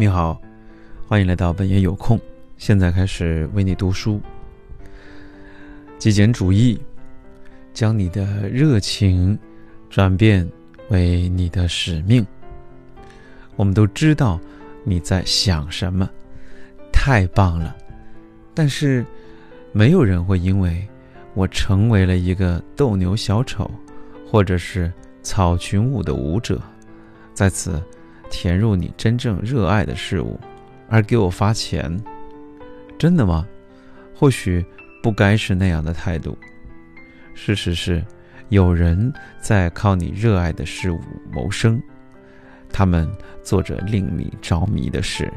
你好，欢迎来到本爷有空。现在开始为你读书。极简主义，将你的热情转变为你的使命。我们都知道你在想什么，太棒了。但是，没有人会因为我成为了一个斗牛小丑，或者是草裙舞的舞者，在此。填入你真正热爱的事物，而给我发钱，真的吗？或许不该是那样的态度。事实是，有人在靠你热爱的事物谋生，他们做着令你着迷的事。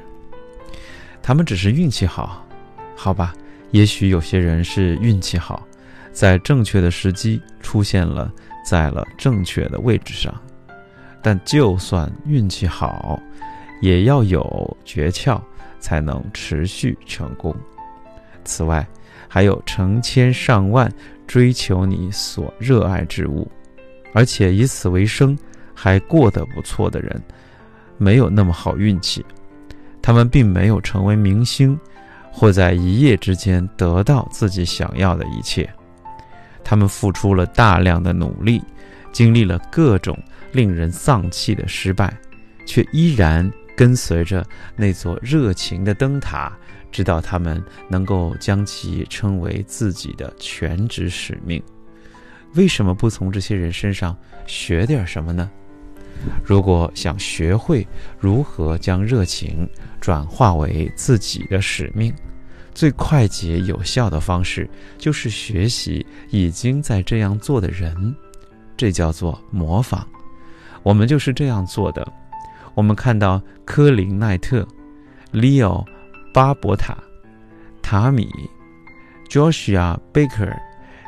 他们只是运气好，好吧？也许有些人是运气好，在正确的时机出现了，在了正确的位置上。但就算运气好，也要有诀窍，才能持续成功。此外，还有成千上万追求你所热爱之物，而且以此为生，还过得不错的人，没有那么好运气。他们并没有成为明星，或在一夜之间得到自己想要的一切。他们付出了大量的努力，经历了各种。令人丧气的失败，却依然跟随着那座热情的灯塔，直到他们能够将其称为自己的全职使命。为什么不从这些人身上学点什么呢？如果想学会如何将热情转化为自己的使命，最快捷有效的方式就是学习已经在这样做的人，这叫做模仿。我们就是这样做的。我们看到科林奈特、Leo 巴伯塔、塔米、Joshua Baker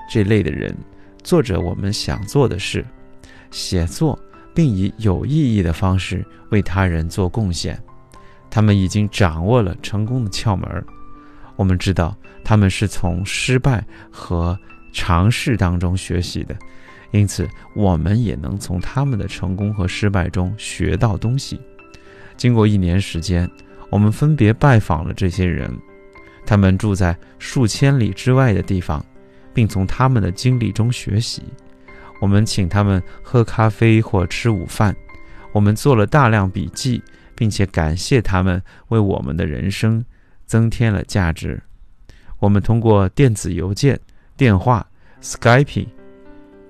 这类的人，做着我们想做的事，写作，并以有意义的方式为他人做贡献。他们已经掌握了成功的窍门。我们知道他们是从失败和尝试当中学习的。因此，我们也能从他们的成功和失败中学到东西。经过一年时间，我们分别拜访了这些人，他们住在数千里之外的地方，并从他们的经历中学习。我们请他们喝咖啡或吃午饭，我们做了大量笔记，并且感谢他们为我们的人生增添了价值。我们通过电子邮件、电话、Skype。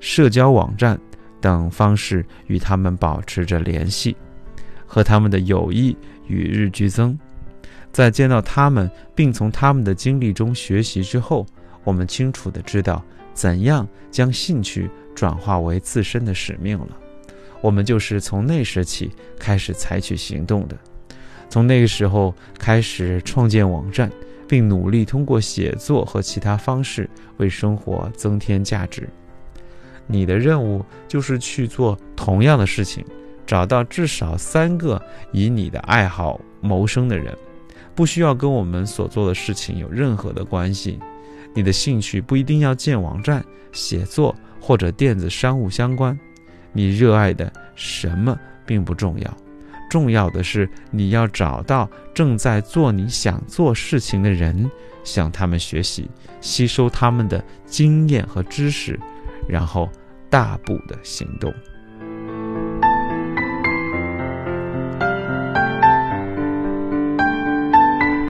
社交网站等方式与他们保持着联系，和他们的友谊与日俱增。在见到他们并从他们的经历中学习之后，我们清楚地知道怎样将兴趣转化为自身的使命了。我们就是从那时起开始采取行动的，从那个时候开始创建网站，并努力通过写作和其他方式为生活增添价值。你的任务就是去做同样的事情，找到至少三个以你的爱好谋生的人，不需要跟我们所做的事情有任何的关系。你的兴趣不一定要建网站、写作或者电子商务相关。你热爱的什么并不重要，重要的是你要找到正在做你想做事情的人，向他们学习，吸收他们的经验和知识。然后，大步的行动。